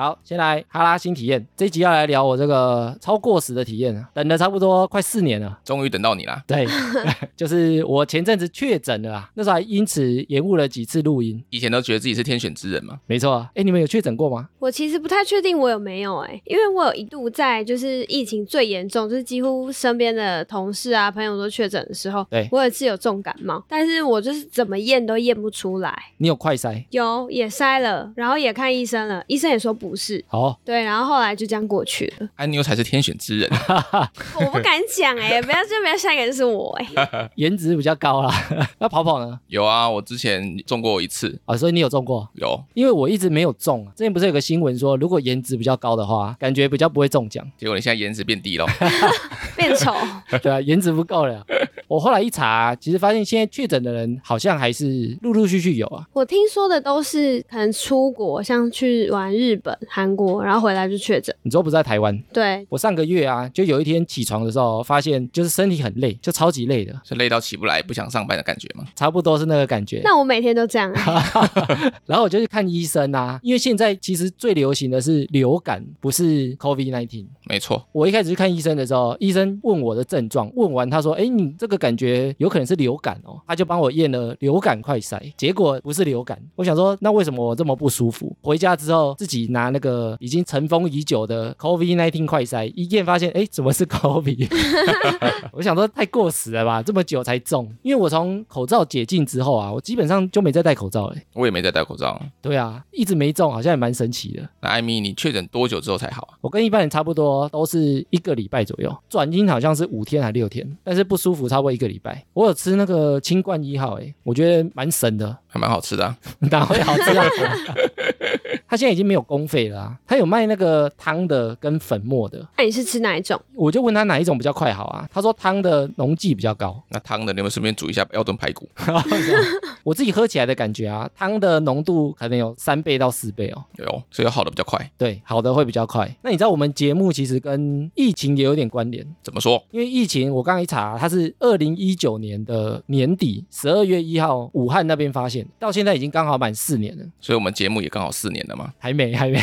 好，先来哈拉新体验，这一集要来聊我这个超过时的体验啊，等了差不多快四年了。终于等到你了！对，就是我前阵子确诊了啊，那时候还因此延误了几次录音。以前都觉得自己是天选之人嘛，没错啊，哎，你们有确诊过吗？我其实不太确定我有没有哎、因为我有一度在就是疫情最严重，就是几乎身边的同事啊朋友都确诊的时候，对我也是有重感冒，但是我就是怎么验都验不出来。你有快筛？有也筛了，然后也看医生了，医生也说不是，好，对，然后后来就这样过去了。安妞才是天选之人。我不敢讲哎、不要就不要下一个就是我哎、颜值比较高啦。那跑跑呢？有啊，我之前中过一次，啊，所以你有中过？有，因为我一直没有中啊。之前不是有个新闻说，如果颜值比较高的话，感觉比较不会中奖。结果你现在颜值变低了。变丑。对啊，颜值不够了。我后来一查，其实发现现在确诊的人好像还是陆陆续续有啊。我听说的都是可能出国，像去玩日本、韩国，然后回来就确诊。你之后不是在台湾？对，我上个月啊，就有一天起床的时候，发现就是身体很累，就超级累的，是累到起不来、不想上班的感觉吗？差不多是那个感觉。那我每天都这样、欸。然后我就去看医生啊，因为现在其实最流行的是流感，不是 COVID 1 9没错，我一开始去看医生的时候，医生问我的症状，问完他说：“哎，你这个感觉有可能是流感哦。”他就帮我验了流感快筛，结果不是流感。我想说，那为什么我这么不舒服？回家之后自己拿那个已经尘封已久的 COVID 1 9快筛，一验发现，哎，怎么是 COVID？我想说太过时了吧，这么久才中。因为我从口罩解禁之后啊，我基本上就没再戴口罩了。我也没再戴口罩。对啊，一直没中，好像也蛮神奇的。那艾米，你确诊多久之后才好啊？我跟一般人差不多，都是一个礼拜左右，转阴好像是五天还六天，但是不舒服差不多一个礼拜。我有吃那个清冠一号、欸，我觉得蛮神的，还蛮好吃的、啊。哪会好吃啊？他现在已经没有公费了啊，他有卖那个汤的跟粉末的，那你是吃哪一种？我就问他哪一种比较快好啊？他说汤的浓剂比较高，那汤的，你们顺便煮一下要炖排骨。我自己喝起来的感觉啊，汤的浓度可能有三倍到四倍哦。有，所以好的比较快。对，好的会比较快。那你知道我们节目其实跟疫情也有点关联，怎么说？因为疫情，我刚刚一查，它是二零一九年的年底十二月一号武汉那边发现，到现在已经刚好满四年了，所以我们节目也刚好四年了嘛。还没还没。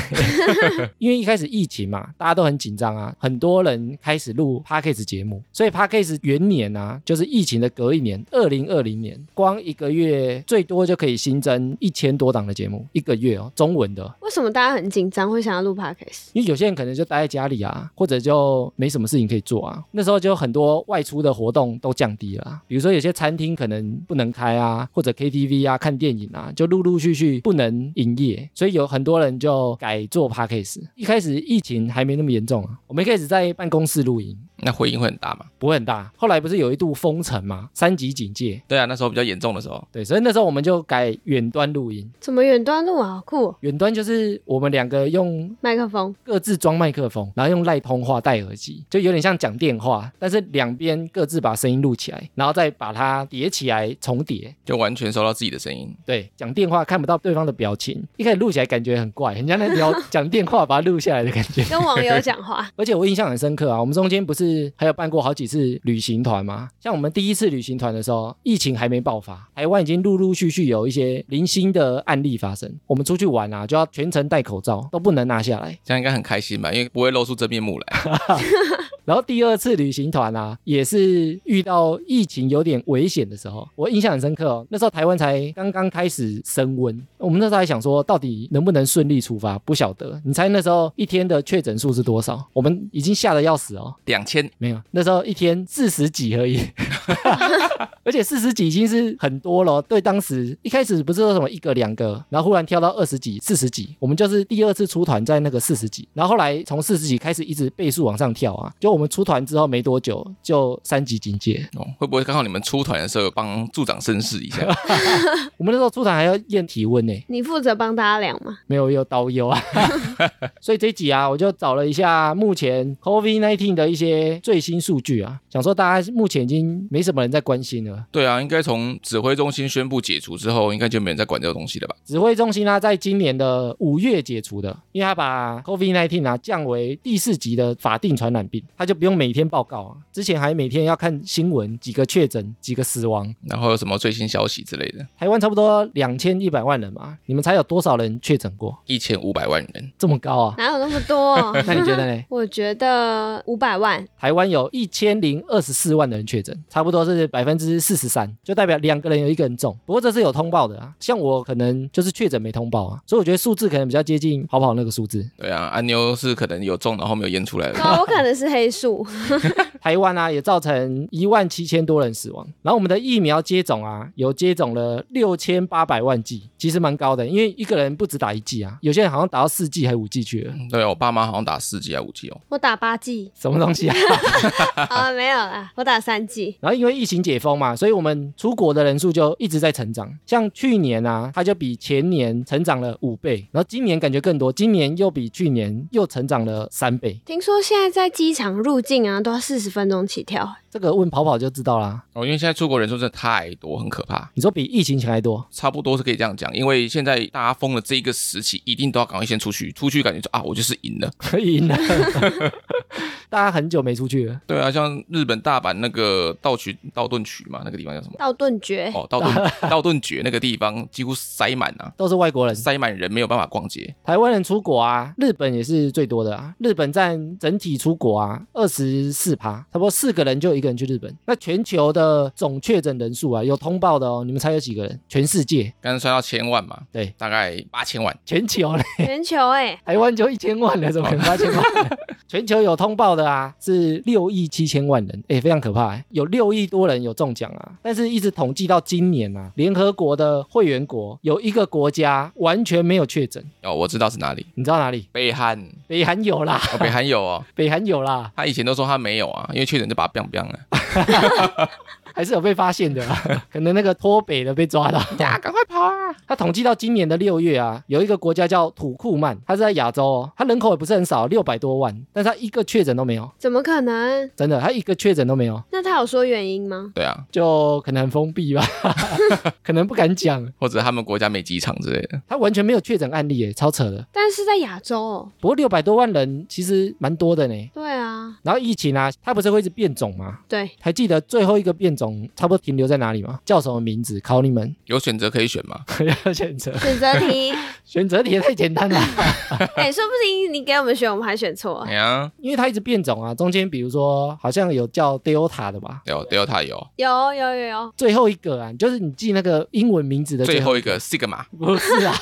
因为一开始疫情嘛，大家都很紧张啊，很多人开始录 podcast 节目，所以 podcast 元年啊，就是疫情的隔一年，二零二零年，光一个月最多就可以新增一千多档的节目，一个月哦，中文的。为什么大家很紧张，会想要录 podcast？因为有些人可能就待在家里啊，或者就没什么事情可以做啊。那时候就很多外出的活动都降低了啊、比如说有些餐厅可能不能开啊，或者 KTV 啊、看电影啊，就陆陆续续不能营业，所以有很多人就改做 podcast。一开始疫情还没那么严重啊，我们一开始在办公室录音，那回音会很大吗？不会很大。后来不是有一度封城吗，三级警戒，对啊，那时候比较严重的时候，对，所以那时候我们就改远端录音。怎么远端录啊？好酷、哦！远端就是我们两个用麦克风，各自装麦克风，然后用赖通话戴耳机，就有点像讲电话，但是两边各自把声音录起来，然后再把它叠起来重叠。就完全收到自己的声音。对，讲电话看不到对方的表情，一开始录起来感觉很怪，很像在聊 讲电话把它录下来的感觉。跟网友讲话。而且我印象很深刻啊，我们中间不是还有办过好几次旅行团吗？像我们第一次旅行团的时候，疫情还没爆发，台湾已经陆陆续续有一些零星的案例发生。我们出去玩啊，就要全程戴口罩，都不能拿下来。这样应该很开心吧？因为不会露出真面目来。然后第二次旅行团啊，也是遇到疫情有点危险的时候，我印象很深刻哦。那时候台湾才刚刚开始升温，我们那时候还想说，到底能不能顺利出发，不晓得。你猜那时候一天的确诊数是多少？我们已经吓得要死哦。两千，没有，那时候一天四十几而已，而且四十几已经是很多了哦。对，当时一开始不是说什么一个两个，然后忽然跳到二十几、四十几，我们就是第二次出团在那个四十几，然后后来从四十几开始一直倍数往上跳啊。就我们出团之后没多久就三级警戒，哦，会不会刚好你们出团的时候有帮助长声势一下？我们那时候出团还要验体温呢，你负责帮大家量吗？没有有导游啊。所以这一集啊，我就找了一下目前 COVID-19 的一些最新数据啊，想说大家目前已经没什么人在关心了。对啊，应该从指挥中心宣布解除之后，应该就没人在管这个东西了吧？指挥中心呢，在今年的五月解除的，因为他把 COVID-19 啊降为第四级的法定传染病，他就不用每天报告啊。之前还每天要看新闻，几个确诊，几个死亡。然后有什么最新消息之类的？台湾差不多两千一百万人嘛，你们猜有多少人确诊过？一千五百万人，这么高啊？哪有那么多？那你觉得呢？我觉得五百万，台湾有一千零二十四万的人确诊，差不多是百分之四十三，就代表两个人有一个人中。不过这是有通报的啊，像我可能就是确诊没通报啊，所以我觉得数字可能比较接近跑跑那个数字。对啊，阿妞是可能有中，然后没有验出来的。哦，我可能是黑数，台湾啊也造成一万七千多人死亡，然后我们的疫苗接种啊有接种了六千八百万剂，其实蛮高的，因为一个人不止打一剂啊，有些人好像打到四剂还五剂去了，对啊，我爸妈好像打四剂还五剂哦。我打八剂什么东西啊？啊，没有啦，我打三剂。然后因为疫情解封嘛，所以我们出国的人数就一直在成长。像去年啊，它就比前年成长了五倍，然后今年感觉更多，今年又比去年又成长了三倍。听说现在在机场入境啊，都要四十分钟起跳。这个问跑跑就知道啦。哦，因为现在出国人数真的太多，很可怕。你说比疫情前还多？差不多是可以这样讲，因为现在大家封了这一个时期，一定都要赶快先出去，出去感觉说啊，我就是赢了。可以赢了，大家很久没出去了。对啊，像日本大阪那个道曲道顿曲嘛，那个地方叫什么？道顿崛，哦，道顿 道顿崛那个地方几乎塞满啊，都是外国人，塞满人，没有办法逛街。台湾人出国啊，日本也是最多的啊。日本占整体出国啊二十四趴，差不多四个人就有一个人去日本。那全球的总确诊人数啊，有通报的哦，你们猜有几个人？全世界刚才算到千万嘛，对，大概八千万。全球嘞，全球哎、台湾就一千万了，怎么可能八千万？全球有通报的啊，是六亿七千万人，哎，非常可怕哎，有六亿多人有中奖啊。但是一直统计到今年啊，联合国的会员国有一个国家完全没有确诊，哦，我知道是哪里，你知道哪里？北韩。北韩有啦，哦，北韩有哦，北韩有啦，他以前都说他没有啊，因为确诊就把他 biang biang 了。还是有被发现的啦，可能那个脱北的被抓到。呀，赶快跑啊！他统计到今年的六月啊，有一个国家叫土库曼，它是在亚洲哦，它人口也不是很少，六百多万，但是它一个确诊都没有，怎么可能？真的，它一个确诊都没有，那他有说原因吗？对啊，就可能很封闭吧，可能不敢讲，或者他们国家没机场之类的。他完全没有确诊案例耶，超扯的。但是在亚洲哦。不过六百多万人其实蛮多的呢。对啊，然后疫情啊，它不是会一直变种吗？对，还记得最后一个变种差不多停留在哪里吗？叫什么名字？考你们有选择可以选吗？有选择，选择题。选择题也太简单了。哎、说不定你给我们选，我们还选错哎。呀，因为它一直变种啊，中间比如说好像有叫 Delta 的吧，有 Delta 有，有有有有，最后一个啊，就是你记那个英文名字的最后一个 Sigma 不是啊，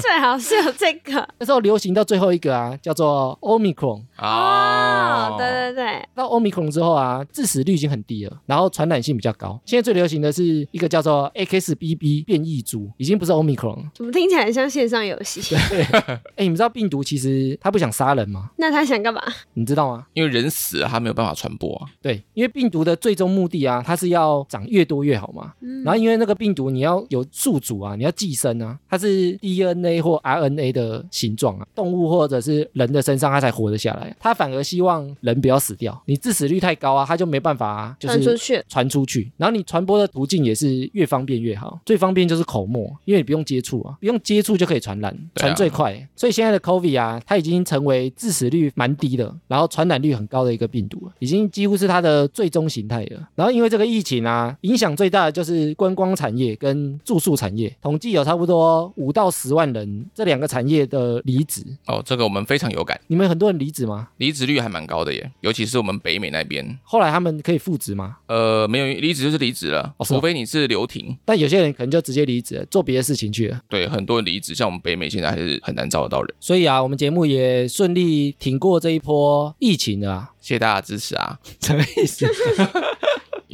最好是有这个那时候流行到最后一个啊，叫做 Omicron。哦。对对对，到 Omicron 之后啊，致死率已经很低了，然后传染性比较高。现在最流行的是一个叫做 XBB 变异株，已经不是 Omicron 了。怎么听起来很像线上游戏？对哎，你们知道病毒其实它不想杀人吗？那它想干嘛？你知道吗？因为人死了，它没有办法传播啊。对，因为病毒的最终目的啊，它是要长越多越好嘛。嗯然后因为那个病毒你要有宿主啊，你要寄生啊，它是 DNA 或 RNA 的形状啊，动物或者是人的身上它才活得下来。它反而希望人不要死掉，你致死率太高啊，它就没办法啊，就是传出去，传出去。然后你传播的途径也是越方便越好，最方便就是口沫，因为你不用接触啊，不用接触就可以传染，传最快。所以现在的 COVID 啊，它已经成为致死率蛮低的，然后传染率很高的一个病毒了，已经几乎是它的最终形态了。然后因为这个疫情啊，影响最大的就是观光产业跟住宿产业，统计有差不多五到十万人这两个产业的离职。哦，这个我们非常有感，你们很多人离职吗？离职率还蛮高的耶，尤其是我们北美那边。后来他们可以复职吗？呃，没有离职就是离职了，除非你是留停。但有些人可能就直接离职，做别的事情去了。对，很多人离职，像我们北美现在还是很难招得到人。所以啊，我们节目也顺利挺过这一波疫情的啊。谢谢大家支持啊，什么意思？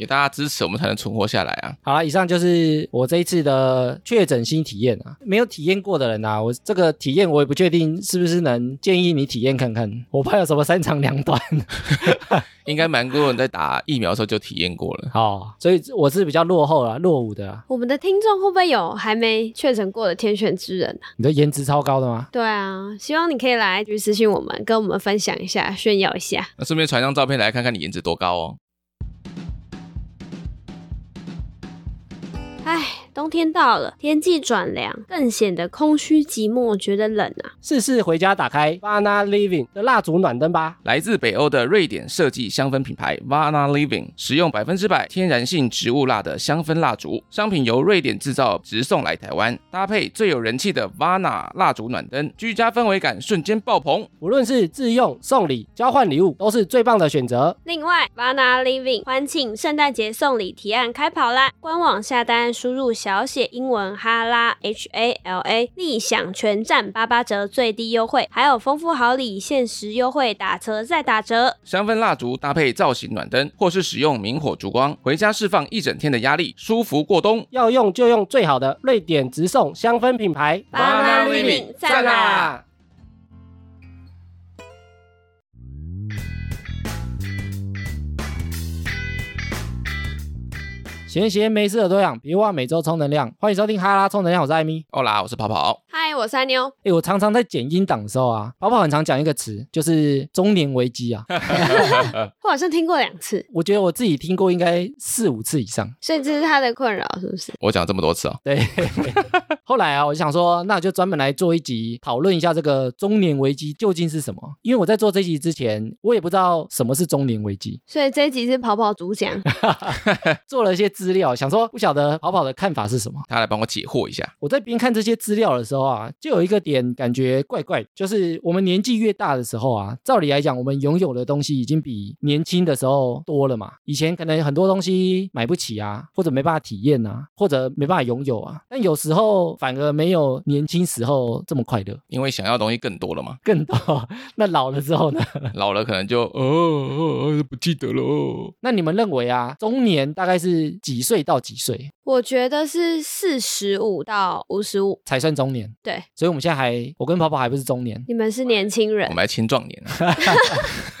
有大家支持，我们才能存活下来啊。好了，以上就是我这一次的确诊新体验啊。没有体验过的人啊，我这个体验我也不确定是不是能建议你体验看看。我怕有什么三长两短。应该蛮多人在打疫苗的时候就体验过了。好，所以我是比较落后了，落伍的啊。我们的听众会不会有还没确诊过的天选之人啊？你的颜值超高的吗？对啊，希望你可以来去私信我们，跟我们分享一下，炫耀一下。那顺便传张照片来看看你颜值多高哦。唉，冬天到了，天气转凉，更显得空虚寂寞，觉得冷啊。试试回家打开 Vana Living 的蜡烛暖灯吧。来自北欧的瑞典设计香氛品牌 Vana Living，使用百分之百天然性植物蜡的香氛蜡烛，商品由瑞典制造，直送来台湾，搭配最有人气的 Vana 蜡烛暖灯，居家氛围感瞬间爆棚。无论是自用、送礼、交换礼物，都是最棒的选择。另外，Vana Living 欢庆圣诞节送礼提案开跑啦！官网下单输入小写英文哈拉 H A L A，立享全站八八折最低优惠，还有丰富好礼限时优惠，打折再打折。香氛蜡烛搭配造型暖灯，或是使用明火烛光，回家释放一整天的压力，舒服过冬。要用就用最好的瑞典直送香氛品牌 Vana Living 赞啦！闲闲没事的多养，别忘每周充能量。欢迎收听哈拉充能量，我是艾米。欧啦，我是跑跑。嗨，我是阿妞。哎，我常常在剪音档的时候啊，跑跑很常讲一个词，就是中年危机啊。我好像听过两次，我觉得我自己听过应该四五次以上。所以这是他的困扰，是不是？我讲这么多次哦。对，后来啊，我就想说，那就专门来做一集，讨论一下这个中年危机究竟是什么。因为我在做这集之前，我也不知道什么是中年危机，所以这一集是跑跑主讲。做了一些资料，想说不晓得跑跑的看法是什么。他来帮我解惑一下。我在边看这些资料的时候啊，就有一个点感觉怪怪，就是我们年纪越大的时候啊，照理来讲，我们拥有的东西已经比年轻的时候多了嘛。以前可能很多东西买不起啊，或者没办法体验啊，或者没办法拥有啊。但有时候反而没有年轻时候这么快乐，因为想要的东西更多了嘛。更多。那老了之后呢？老了可能就哦哦哦不记得了哦。那你们认为啊，中年大概是几岁到几岁我觉得是四十五到五十五。才算中年？对，所以我们现在还，我跟跑跑还不是中年。你们是年轻人我，们还青壮年啊。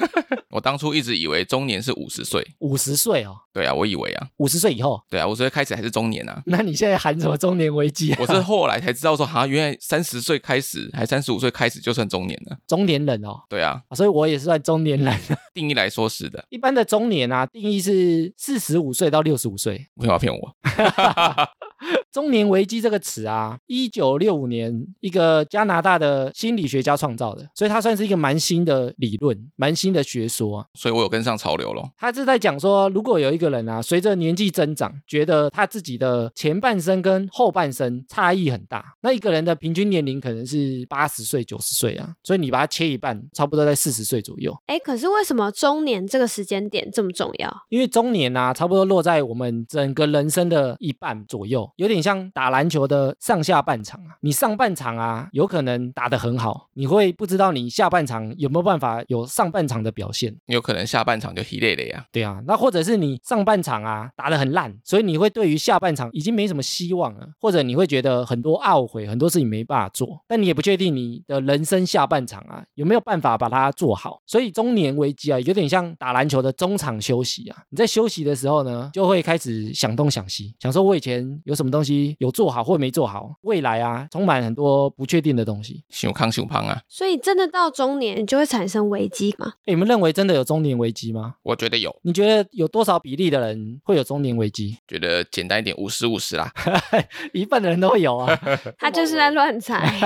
我当初一直以为中年是五十岁，五十岁哦，对啊，我以为啊，五十岁以后，对啊，五十岁开始还是中年啊。那你现在喊什么中年危机、啊？我是后来才知道说，哈，原来三十岁开始，还三十五岁开始就算中年了。中年人哦，对啊，啊所以我也是算中年人。定义来说是的，一般的中年啊，定义是四十五岁到六十五岁。为什么要骗我？中年危机这个词啊，一九六五年一个加拿大的心理学家创造的，所以它算是一个蛮新的理论，蛮新的学说啊。所以我有跟上潮流咯。他是在讲说，如果有一个人啊，随着年纪增长，觉得他自己的前半生跟后半生差异很大，那一个人的平均年龄可能是八十岁、九十岁啊，所以你把它切一半，差不多在四十岁左右。哎，可是为什么中年这个时间点这么重要？因为中年啊，差不多落在我们整个人生的一半左右，有点像打篮球的上下半场啊。你上半场啊，有可能打得很好，你会不知道你下半场有没有办法有上半场的表现。有可能下半场就疲累了呀。对啊，那或者是你上半场啊打得很烂，所以你会对于下半场已经没什么希望了，或者你会觉得很多懊悔，很多事情没办法做，但你也不确定你的人生下半场啊有没有办法把它做好。所以中年危机啊，有点像打篮球的中场休息啊。你在休息的时候呢，就会开始想东想西，想说我以前有什么东西有做好或没做好，未来啊充满很多不确定的东西。小康小胖啊，所以真的到中年就会产生危机吗？诶你们认为真的有中年危机吗？我觉得有，你觉得有多少比例的人会有中年危机？觉得简单一点，五十五十啦。一半的人都会有啊。他就是在乱猜。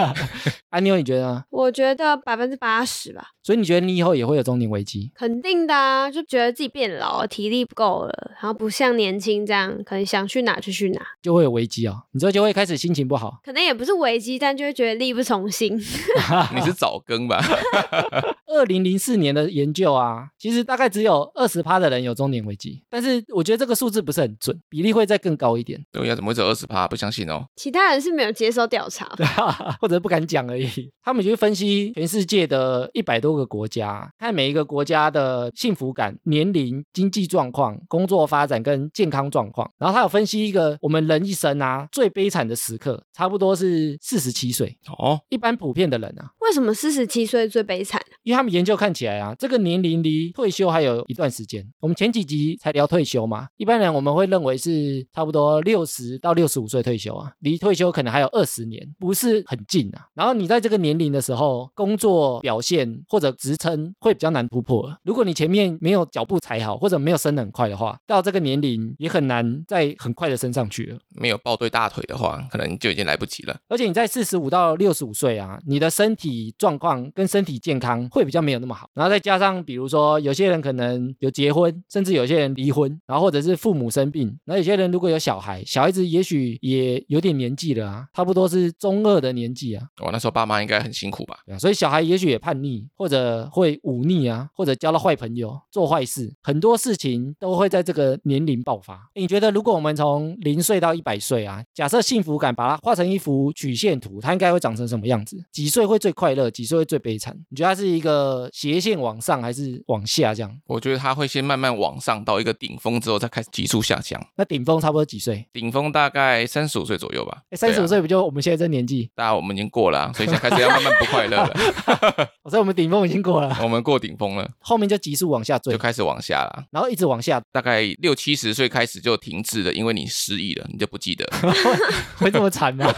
安 妞，你觉得呢？我觉得百分之八十吧，所以你觉得你以后也会有中年危机？肯定的啊，就觉得自己变老了，体力不够了，然后不像年轻这样，可能想去哪就去哪，就会有危机哦，你之后就会开始心情不好。可能也不是危机，但就会觉得力不从心。你是早更吧？二零零四年的研究啊，其实大概只有二十趴的人有中年危机，但是我觉得这个数字不是很准，比例会再更高一点，对呀，怎么会只有二十趴？不相信哦。其他人是没有接受调查的。或者不敢讲而已。他们就会分析全世界的一百多个国家，看每一个国家的幸福感、年龄、经济状况、工作发展跟健康状况，然后他有分析一个我们人一生啊最悲惨的时刻，差不多是四十七岁。哦，一般普遍的人啊，为什么四十七岁最悲惨？因为他们研究看起来啊，这个年龄离退休还有一段时间。我们前几集才聊退休嘛，一般人我们会认为是差不多六十到六十五岁退休啊，离退休可能还有二十年，不是很近啊。然后你在这个年龄的时候，工作表现或者职称会比较难突破。如果你前面没有脚步踩好，或者没有升得很快的话，到这个年龄也很难再很快的升上去了。没有抱对大腿的话，可能就已经来不及了。而且你在四十五到六十五岁啊，你的身体状况跟身体健康会比较没有那么好。然后再加上，比如说有些人可能有结婚，甚至有些人离婚，然后或者是父母生病。那有些人如果有小孩，小孩子也许也有点年纪了啊，差不多是中二的年纪啊。我那时候爸妈应该很辛苦吧？对啊，所以小孩也许也叛逆，或者会忤逆啊，或者交了坏朋友，做坏事，很多事情都会在这个年龄爆发。你觉得，如果我们从零岁到一百岁啊，假设幸福感把它画成一幅曲线图，它应该会长成什么样子？几岁会最快乐？几岁会最悲惨？你觉得它是一个斜线往上还是往下这样？我觉得它会先慢慢往上到一个顶峰之后，再开始急速下降。那顶峰差不多几岁？顶峰大概三十五岁左右吧。哎，三十五岁不就我们现在这年纪？大家我们已经过了啊、所以现在开始要慢慢不快乐了。所以我们顶峰已经过了，我们过顶峰了，后面就急速往下坠就，开始往下了。然后一直往下，大概六七十岁开始就停滞了，因为你失忆了，你就不记得。会这么惨吗？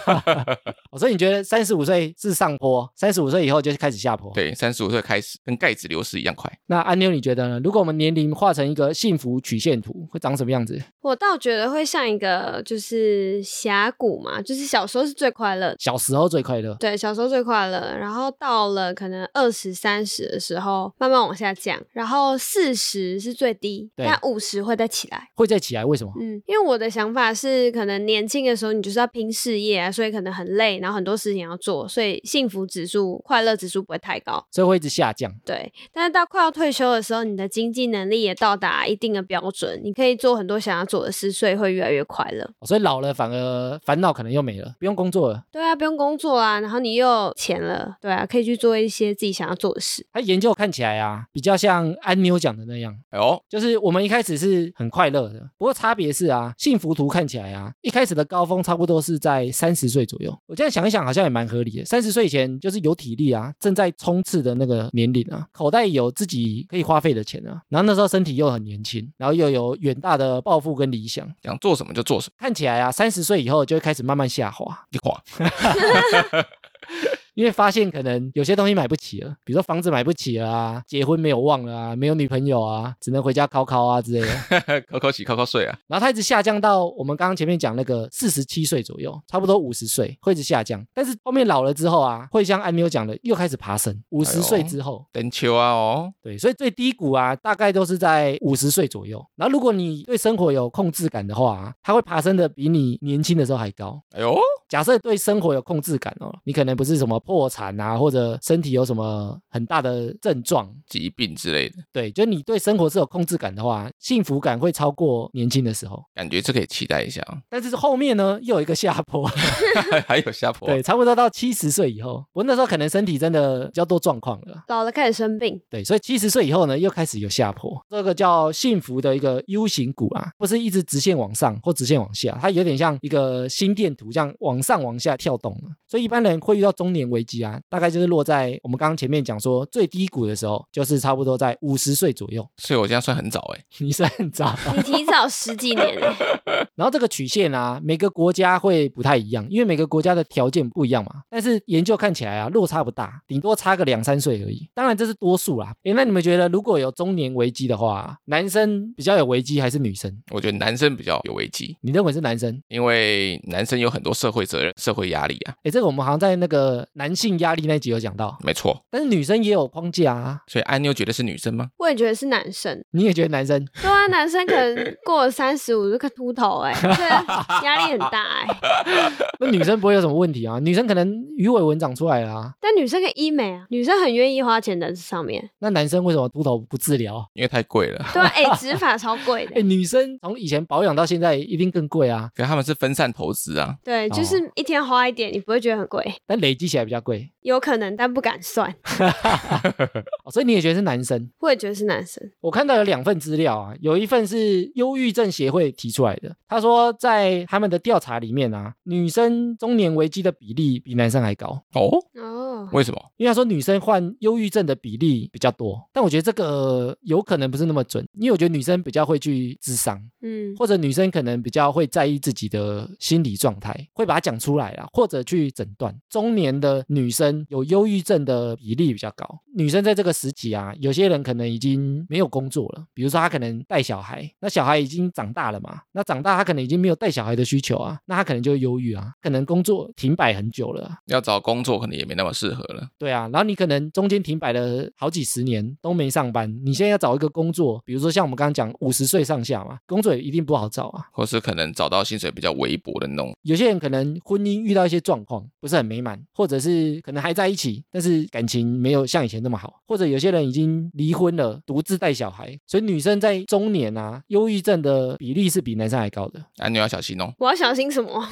哦所以你觉得三十五岁是上坡，三十五岁以后就开始下坡？。对，三十五岁开始跟钙质流失一样快。那安妞你觉得呢？如果我们年龄画成一个幸福曲线图，会长什么样子？我倒觉得会像一个就是峡谷嘛，就是小时候是最快乐的。小时候最快乐，对，小时候最快乐，然后到了可能二十三十的时候，慢慢往下降，然后四十是最低，对但五十会再起来。会再起来？为什么？嗯，因为我的想法是，可能年轻的时候你就是要拼事业啊，所以可能很累，然后很多事情要做，所以幸福指数、快乐指数不会太高。所以会一直下降。对，但是到快要退休的时候，你的经济能力也到达一定的标准，你可以做很多想要做的事，所以会越来越快乐。哦所以老了反而烦恼可能又没了，不用工作了。对啊，不用工作啊，然后你又有钱了，对啊，可以去做一些自己想要做的事。他研究看起来啊，比较像安妞讲的那样，哎呦，就是我们一开始是很快乐的，不过差别是啊，幸福图看起来啊，一开始的高峰差不多是在三十岁左右。我现在想一想，好像也蛮合理的。三十岁以前就是有体力啊，正在冲刺的那个年龄啊，口袋有自己可以花费的钱啊，然后那时候身体又很年轻，然后又有远大的抱负跟理想，想做什么就做什么，看起来啊，三十岁以后就会开始慢慢下滑。一垮。因为发现可能有些东西买不起了，比如说房子买不起了啊，结婚没有望了啊，没有女朋友啊，只能回家考考啊之类的。考考洗，考考睡啊。然后它一直下降到我们刚刚前面讲那个四十七岁左右，差不多五十岁会一直下降。但是后面老了之后啊，会像安妞讲的，又开始爬升。五十岁之后，等秋啊哦，对，所以最低谷啊，大概都是在五十岁左右。然后如果你对生活有控制感的话、啊，它会爬升的比你年轻的时候还高。哎呦，假设对生活有控制感哦，你可能不是什么破产啊，或者身体有什么很大的症状，疾病之类的，对，就你对生活是有控制感的话，幸福感会超过年轻的时候。感觉这可以期待一下啊。但是后面呢，又有一个下坡，还有下坡，对，差不多到七十岁以后，我那时候可能身体真的比较多状况了，老了开始生病，对，所以七十岁以后呢，又开始有下坡，这个叫幸福的一个 U 型股啊，不是一直直线往上或直线往下，它有点像一个心电图，这样往上往下跳动了。所以一般人会遇到中年危机啊，大概就是落在我们刚刚前面讲说最低谷的时候，就是差不多在五十岁左右。所以我这样算很早哎。你算很早，你提早十几年欸 然后这个曲线啊，每个国家会不太一样，因为每个国家的条件不一样嘛。但是研究看起来啊，落差不大，顶多差个两三岁而已。当然这是多数啦。哎，那你们觉得如果有中年危机的话，男生比较有危机还是女生？我觉得男生比较有危机，你认为是男生？因为男生有很多社会责任、社会压力啊。哎，这个我们好像在那个男性压力那集有讲到，没错，但是女生也有框架啊。所以安妞觉得是女生吗？我也觉得是男生。你也觉得男生？对啊，男生可能过了三十五就看秃头、欸，哎，这压力很大、哎。那女生不会有什么问题啊？女生可能鱼尾纹长出来了啊。但女生可以医美啊，女生很愿意花钱在这上面。那男生为什么秃头不治疗？因为太贵了。对啊，哎、植发超贵的哎。女生从以前保养到现在一定更贵啊，可是他们是分散投资啊，对，就是一天花一点，你不会觉得很贵。但累积起来比较较贵，有可能，但不敢算。哦所以你也觉得是男生？我也觉得是男生。我看到有两份资料啊，有一份是忧郁症协会提出来的，他说在他们的调查里面啊，女生中年危机的比例比男生还高，哦，哦，为什么？因为他说女生患忧郁症的比例比较多，但我觉得这个有可能不是那么准，因为我觉得女生比较会去智商，嗯，或者女生可能比较会在意自己的心理状态，会把它讲出来啊，或者去诊断。中年的女生有忧郁症的比例比较高。女生在这个时期啊，有些人可能已经没有工作了，比如说她可能带小孩，那小孩已经长大了嘛，那长大她可能已经没有带小孩的需求啊，那她可能就会忧郁啊，可能工作停摆很久了啊。要找工作可能也没那么适合了。对啊，然后你可能中间停摆了好几十年都没上班，你现在要找一个工作，比如说像我们刚刚讲五十岁上下嘛，工作也一定不好找啊。或是可能找到薪水比较微薄的那种，有些人可能婚姻遇到一些状况不是很美满，或者是可能还在一起，但是感情没有像以前那么好，或者有些人已经离婚了，独自带小孩，所以女生在中年啊，忧郁症的比例是比男生还高的。啊，你要小心哦。我要小心什么？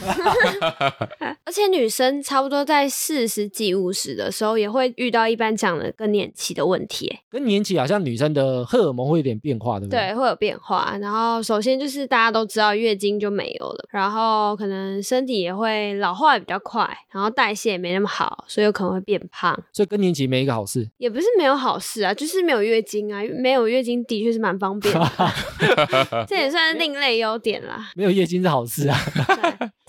而且女生差不多在四十几、五十的时候，也会遇到一般讲的更年期的问题。更年期好像女生的荷尔蒙会有点变化，对不对？对，会有变化。然后首先就是大家都知道月经就没有了，然后可能身体也会老化也比较快，然后代谢也没那么好，所以有可能会变胖。所以更年期没一个好事。也不是没有好事啊，就是没有月经啊，没有月经的确是蛮方便的，这也算是另类优点啦。没有月经是好事啊。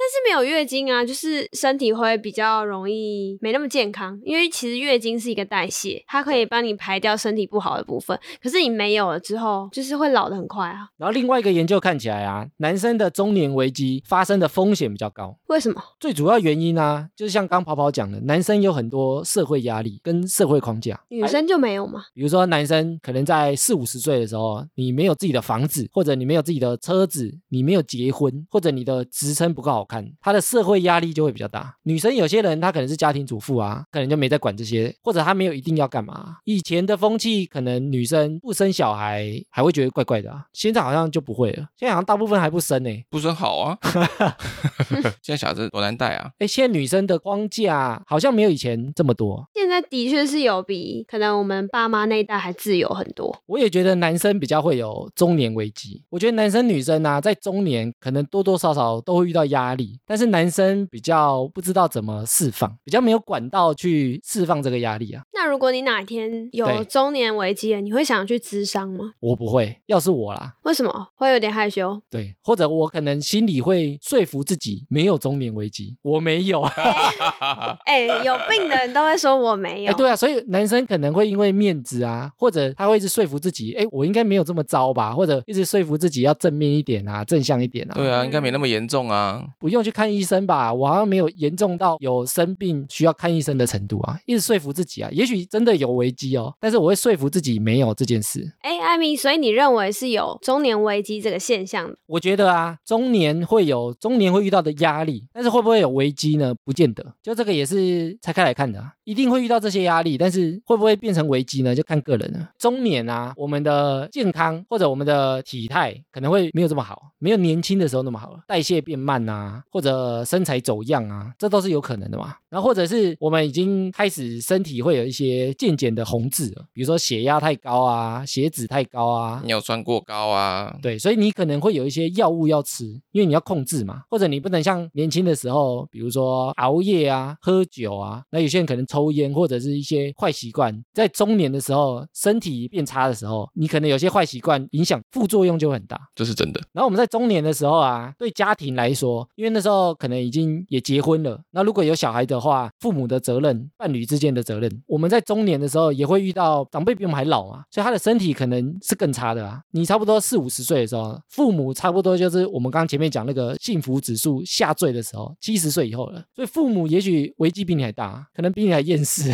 对但是没有月经啊，就是身体会比较容易没那么健康，因为其实月经是一个代谢，它可以帮你排掉身体不好的部分。可是你没有了之后，就是会老得很快啊。然后另外一个研究看起来啊，男生的中年危机发生的风险比较高。为什么？最主要原因啊，就是像刚跑跑讲的，男生有很多社会压力跟社会框架。女生就没有吗？比如说，男生可能在四五十岁的时候，你没有自己的房子，或者你没有自己的车子，你没有结婚，或者你的职称不够好看，他的社会压力就会比较大。女生有些人她可能是家庭主妇啊，可能就没在管这些，或者她没有一定要干嘛。以前的风气可能女生不生小孩还会觉得怪怪的啊，现在好像就不会了，现在好像大部分还不生呢、不生好啊。现在小孩子多难带啊。哎，现在女生的框架好像没有以前这么多。现在的确是有比可能我们爸妈那一代还自由很多。我也觉得男生比较会有中年危机。我觉得男生女生啊，在中年可能多多少少都会遇到压力，但是男生比较不知道怎么释放，比较没有管道去释放这个压力啊。那如果你哪一天有中年危机了，你会想去咨商吗？我不会，要是我啦，为什么会有点害羞？对，或者我可能心里会说服自己没有中年危机，我没有。哎、有病的人都会说我没有。哎，对啊，所以男生可能会因为面子啊，或者他会一直说服自己，哎，我应该没有这么糟吧，或者一直说服自己要正面一点啊，正向一点啊。对啊，应该没那么严重啊。不用去看医生吧，我好像没有严重到有生病需要看医生的程度啊，一直说服自己啊，也许真的有危机哦，但是我会说服自己没有这件事。哎，艾米，所以你认为是有中年危机这个现象的？我觉得啊，中年会有中年会遇到的压力，但是会不会有危机呢？不见得，就这个也是拆开来看的啊，一定会遇到这些压力，但是会不会变成危机呢？就看个人了。中年啊，我们的健康或者我们的体态可能会没有这么好，没有年轻的时候那么好了，代谢变慢啊，或者身材走样啊，这都是有可能的嘛。然后或者是我们已经开始身体会有一些渐渐的红痣了，比如说血压太高啊，血脂太高啊，尿酸过高啊，对，所以你可能会有一些药物要吃，因为你要控制嘛，或者你不能像年轻的时候，比如说熬夜啊、喝酒啊，那有些人可能抽烟或者是一些坏习惯，在中年的时候，身体变差的时候，你可能有些坏习惯影响副作用就会很大。这是真的。然后我们在中年的时候啊，对家庭来说，因为那时候可能已经也结婚了，那如果有小孩的话，父母的责任、伴侣之间的责任，我们在中年的时候也会遇到长辈比我们还老嘛，所以他的身体可能是更差的啊。你差不多四五十岁的时候，父母差不多就是我们刚刚前面讲那个幸福指数下坠的时候，七十岁以后了，所以父母也许危机比你还大，可能比你还厌世。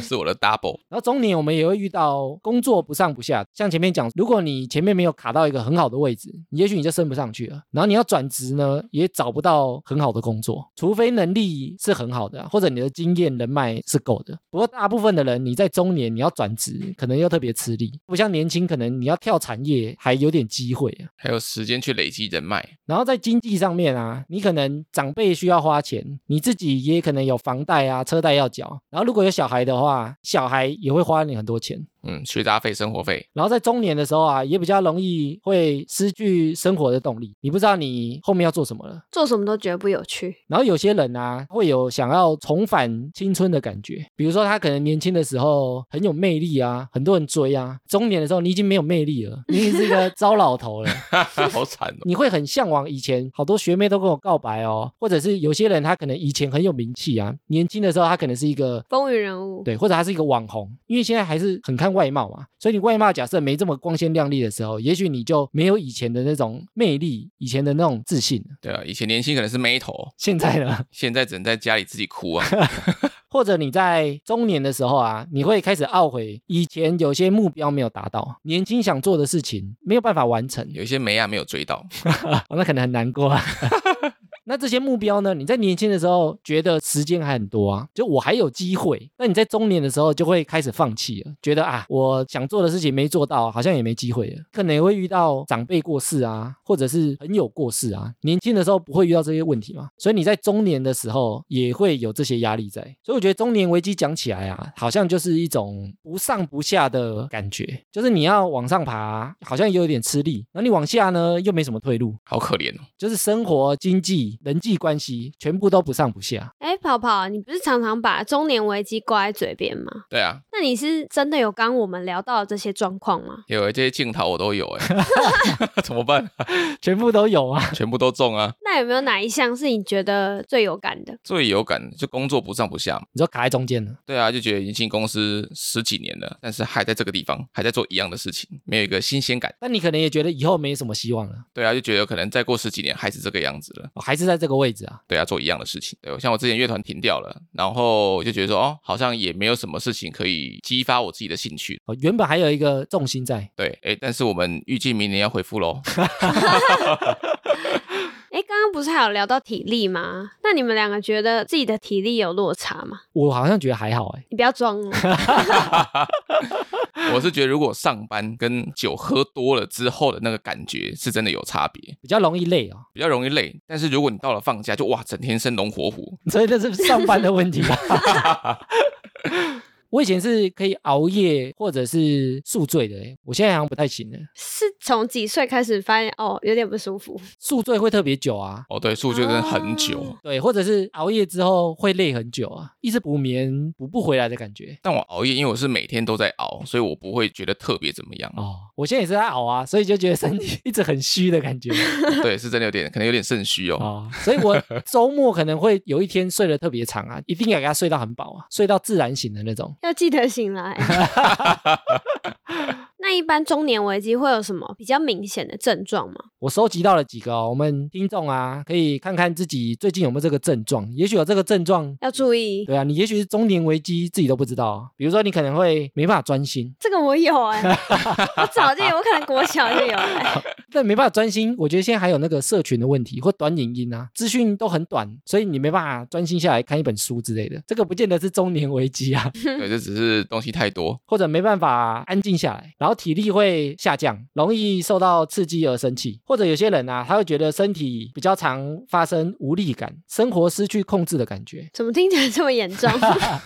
是我的 double。然后中年我们也会遇到工作不上不下，像前面讲，如果你前面没有卡到一个很好的位置，也许你就升不上去了。然后你要转职呢，也找不到很好的工作，除非能力是很好的，或者你的经验人脉是够的。不过大部分的人，你在中年你要转职，可能又特别吃力，不像年轻，可能你要跳产业还有点机会啊。还有时间去累积人脉，然后在经济上面啊，你可能长辈需要花钱，你自己也可能有房贷啊、车贷要然后如果有小孩的话，小孩也会花你很多钱。嗯，学杂费、生活费，然后在中年的时候啊，也比较容易会失去生活的动力，你不知道你后面要做什么了。做什么都觉得不有趣。然后有些人啊，会有想要重返青春的感觉，比如说他可能年轻的时候很有魅力啊，很多人追啊，中年的时候你已经没有魅力了，你已经是一个糟老头了。好惨哦。你会很向往以前好多学妹都跟我告白哦，或者是有些人他可能以前很有名气啊，年轻的时候他可能是一个风云人物，对，或者他是一个网红，因为现在还是很看外貌嘛，所以你外貌假设没这么光鲜亮丽的时候，也许你就没有以前的那种魅力，以前的那种自信。对啊，以前年轻可能是妹头，现在呢，现在只能在家里自己哭啊。或者你在中年的时候啊，你会开始懊悔以前有些目标没有达到，年轻想做的事情没有办法完成，有一些没啊没有追到，哦那可能很难过啊。那这些目标呢？你在年轻的时候觉得时间还很多啊，就我还有机会。那你在中年的时候就会开始放弃了，觉得啊，我想做的事情没做到，好像也没机会了。可能也会遇到长辈过世啊，或者是朋友过世啊。年轻的时候不会遇到这些问题嘛，所以你在中年的时候也会有这些压力在。所以我觉得中年危机讲起来啊，好像就是一种不上不下的感觉，就是你要往上爬，好像也有点吃力，然后你往下呢又没什么退路，好可怜哦。就是生活、经济、人际关系全部都不上不下。哎，跑跑，你不是常常把中年危机挂在嘴边吗？对啊，那你是真的有刚我们聊到的这些状况吗？有欸这些镜头我都有哎，怎么办？全部都有啊。全部都中啊！那有没有哪一项是你觉得最有感的？最有感就工作不上不下嘛。你说卡在中间了，对啊，就觉得已经进公司十几年了，但是还在这个地方，还在做一样的事情，没有一个新鲜感。那你可能也觉得以后没什么希望了，对啊，就觉得可能再过十几年还是这个样子了。哦还是在这个位置啊。对啊，做一样的事情。对，像我之前乐团停掉了，然后我就觉得说，哦，好像也没有什么事情可以激发我自己的兴趣。哦，原本还有一个重心在，对，哎，但是我们预计明年要回复喽。哎，刚刚不是还有聊到体力吗？那你们两个觉得自己的体力有落差吗？我好像觉得还好哎。你不要装哦。我是觉得，如果上班跟酒喝多了之后的那个感觉，是真的有差别，比较容易累哦，比较容易累。但是如果你到了放假，就哇，整天生龙活虎，所以这是上班的问题啊。我以前是可以熬夜或者是宿醉的欸，我现在好像不太行了。是从几岁开始发现哦，有点不舒服？宿醉会特别久啊，哦，对，宿醉真的很久。哦对，或者是熬夜之后会累很久啊，一直补眠补不回来的感觉。但我熬夜，因为我是每天都在熬，所以我不会觉得特别怎么样。哦，我现在也是在熬啊，所以就觉得身体 一直很虚的感觉。对，是真的有点，可能有点肾虚哦。哦，所以我周末可能会有一天睡得特别长啊，一定要给他睡到很饱啊，睡到自然醒的那种。要记得醒来。那一般中年危机会有什么比较明显的症状吗？我收集到了几个哦，我们听众啊，可以看看自己最近有没有这个症状，也许有这个症状。要注意，对啊，你也许是中年危机，自己都不知道。比如说，你可能会没办法专心，这个我有哎、我早就有，我可能国小就有了、欸。但没办法专心。我觉得现在还有那个社群的问题，或短影音啊，资讯都很短，所以你没办法专心下来看一本书之类的。这个不见得是中年危机啊，对，这只是东西太多。或者没办法安静下来，然后体力会下降，容易受到刺激而生气，或者有些人啊，他会觉得身体比较常发生无力感，生活失去控制的感觉。怎么听起来这么严重？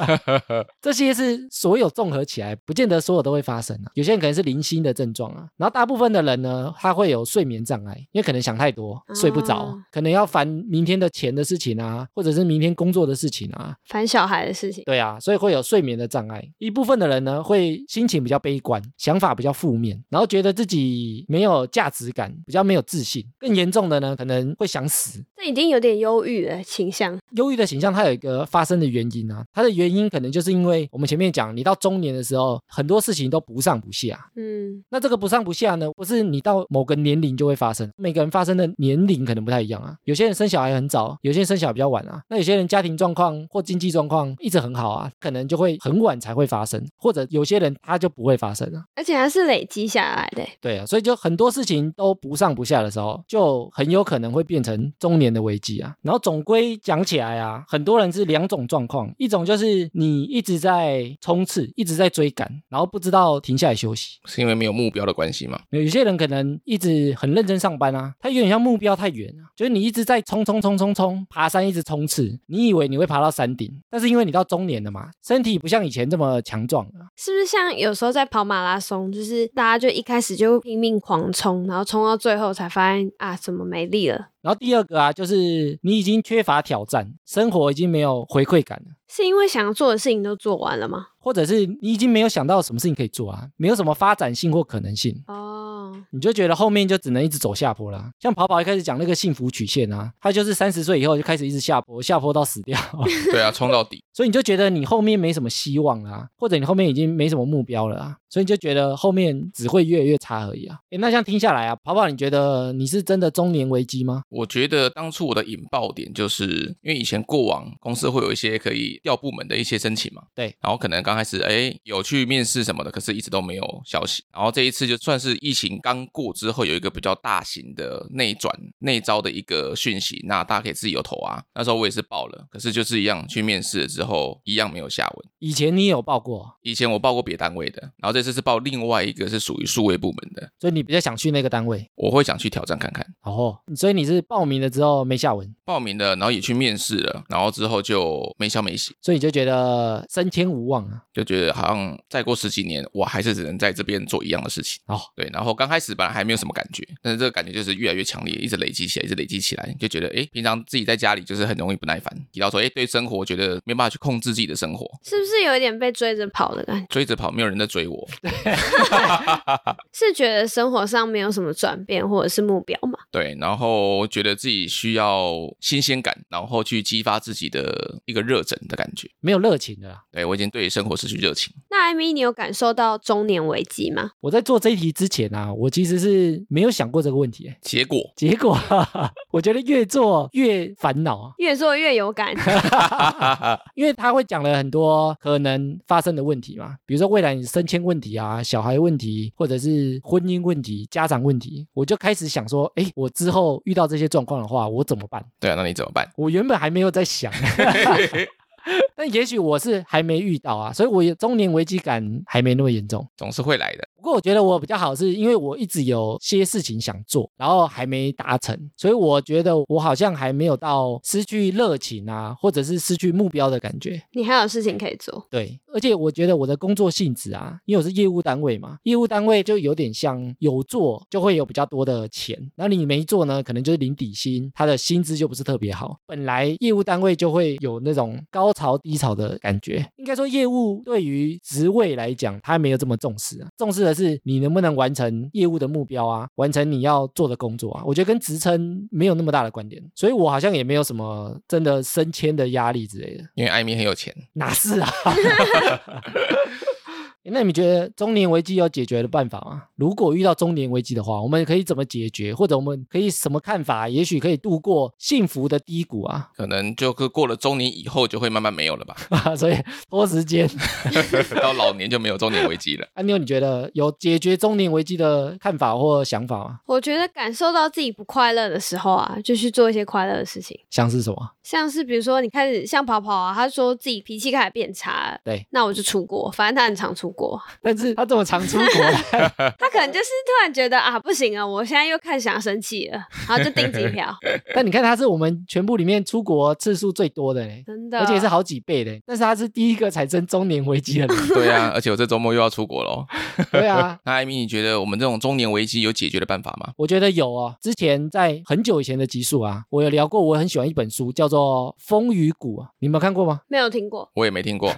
这些是所有综合起来，不见得所有都会发生啊。有些人可能是零星的症状啊，然后大部分的人呢，他会有睡眠障碍，因为可能想太多，睡不着，哦可能要烦明天的钱的事情啊，或者是明天工作的事情啊。烦小孩的事情，对啊，所以会有睡眠的障碍。一部分的人呢，会心情比较悲观，想法比较比较负面，然后觉得自己没有价值感，比较没有自信。更严重的呢，可能会想死。这已经有点忧郁的倾向。忧郁的倾向它有一个发生的原因啊，它的原因可能就是因为我们前面讲，你到中年的时候，很多事情都不上不下。嗯，那这个不上不下呢，不是你到某个年龄就会发生，每个人发生的年龄可能不太一样啊。有些人生小孩很早，有些人生小孩比较晚啊。那有些人家庭状况或经济状况一直很好啊，可能就会很晚才会发生，或者有些人他就不会发生啊。而且还是累积下来的。对啊，所以就很多事情都不上不下的时候，就很有可能会变成中年的危机啊。然后总归讲起来啊，很多人是两种状况，一种就是你一直在冲刺，一直在追赶，然后不知道停下来休息。是因为没有目标的关系吗？有些人可能一直很认真上班啊，他有点像目标太远啊，就是你一直在冲冲冲冲冲，爬山一直冲刺，你以为你会爬到山顶，但是因为你到中年了嘛，身体不像以前这么强壮了。是不是像有时候在跑马拉松，就是大家就一开始就拼命狂冲，然后冲到最后才发现啊，怎么没力了？然后第二个啊，就是你已经缺乏挑战，生活已经没有回馈感了。是因为想要做的事情都做完了吗？或者是你已经没有想到什么事情可以做啊，没有什么发展性或可能性，哦，你就觉得后面就只能一直走下坡啦。像跑跑一开始讲那个幸福曲线啊，他就是三十岁以后就开始一直下坡，下坡到死掉，对啊，冲到底。所以你就觉得你后面没什么希望啦，或者你后面已经没什么目标了啊，所以你就觉得后面只会越来越差而已啊。诶，那像听下来啊，跑跑，你觉得你是真的中年危机吗？我觉得当初我的引爆点就是因为以前过往公司会有一些可以调部门的一些申请嘛，对，然后可能刚开始哎有去面试什么的，可是一直都没有消息。然后这一次就算是疫情刚过之后，有一个比较大型的内转内招的一个讯息，那大家可以自己有投啊。那时候我也是报了，可是就是一样去面试了之后，一样没有下文。以前你也有报过，以前我报过别单位的，然后这次是报另外一个是属于数位部门的，所以你比较想去那个单位我会想去挑战看看。哦。所以你是报名了之后没下文，报名了，然后也去面试了，然后之后就没消没息。所以你就觉得升迁无望啊。就觉得好像再过十几年，我还是只能在这边做一样的事情。哦，对，然后刚开始本来还没有什么感觉，但是这个感觉就是越来越强烈，一直累积起来，一直累积起来，就觉得哎，平常自己在家里就是很容易不耐烦，提到说哎，对生活觉得没办法去控制自己的生活，是不是有一点被追着跑的感觉？追着跑，没有人在追我。是觉得生活上没有什么转变或者是目标吗？对，然后觉得自己需要新鲜感，然后去激发自己的一个热忱的感觉。没有热情的啦。对我已经对生活失去热情。那艾米，你有感受到中年危机吗？我在做这一题之前啊，我其实是没有想过这个问题欸，结果，结果我觉得越做越烦恼啊，越做越有感。因为他会讲了很多可能发生的问题嘛，比如说未来你升迁问题啊、小孩问题，或者是婚姻问题、家长问题，我就开始想说，哎，我之后遇到这些状况的话，我怎么办？对啊，那你怎么办？我原本还没有在想。但也许我是还没遇到啊，所以我也中年危机感还没那么严重。总是会来的。不过我觉得我比较好，是因为我一直有些事情想做，然后还没达成，所以我觉得我好像还没有到失去热情啊，或者是失去目标的感觉。你还有事情可以做，对，而且我觉得我的工作性质啊，因为我是业务单位嘛，业务单位就有点像有做就会有比较多的钱，然后你没做呢，可能就是零底薪，他的薪资就不是特别好。本来业务单位就会有那种高潮低潮的感觉，应该说业务对于职位来讲，他没有这么重视啊，重视的是你能不能完成业务的目标啊，完成你要做的工作啊。我觉得跟职称没有那么大的关联，所以我好像也没有什么真的升迁的压力之类的。因为艾米很有钱，哪是啊？那你们觉得中年危机有解决的办法吗？如果遇到中年危机的话，我们可以怎么解决，或者我们可以什么看法？也许可以度过幸福的低谷啊！可能就是过了中年以后就会慢慢没有了吧。所以拖时间。到老年就没有中年危机了。安妞，你觉得有解决中年危机的看法或想法吗？我觉得感受到自己不快乐的时候啊，就去做一些快乐的事情，像是什么？像是比如说你开始像跑跑啊，他说自己脾气开始变差，对，那我就出国，反正他很常出国，但是他这么常出国，他可能就是突然觉得啊不行啊，我现在又开始想生气了，然后就订机票，但你看他是我们全部里面出国次数最多的嘞，真的，而且是好几倍的。但是他是第一个产生中年危机的人。对啊，而且我这周末又要出国喽。对啊，那艾米，你觉得我们这种中年危机有解决的办法吗？我觉得有哦。之前在很久以前的集数啊，我有聊过，我很喜欢一本书，叫做《风雨谷》啊，你们有看过吗？没有听过，我也没听过。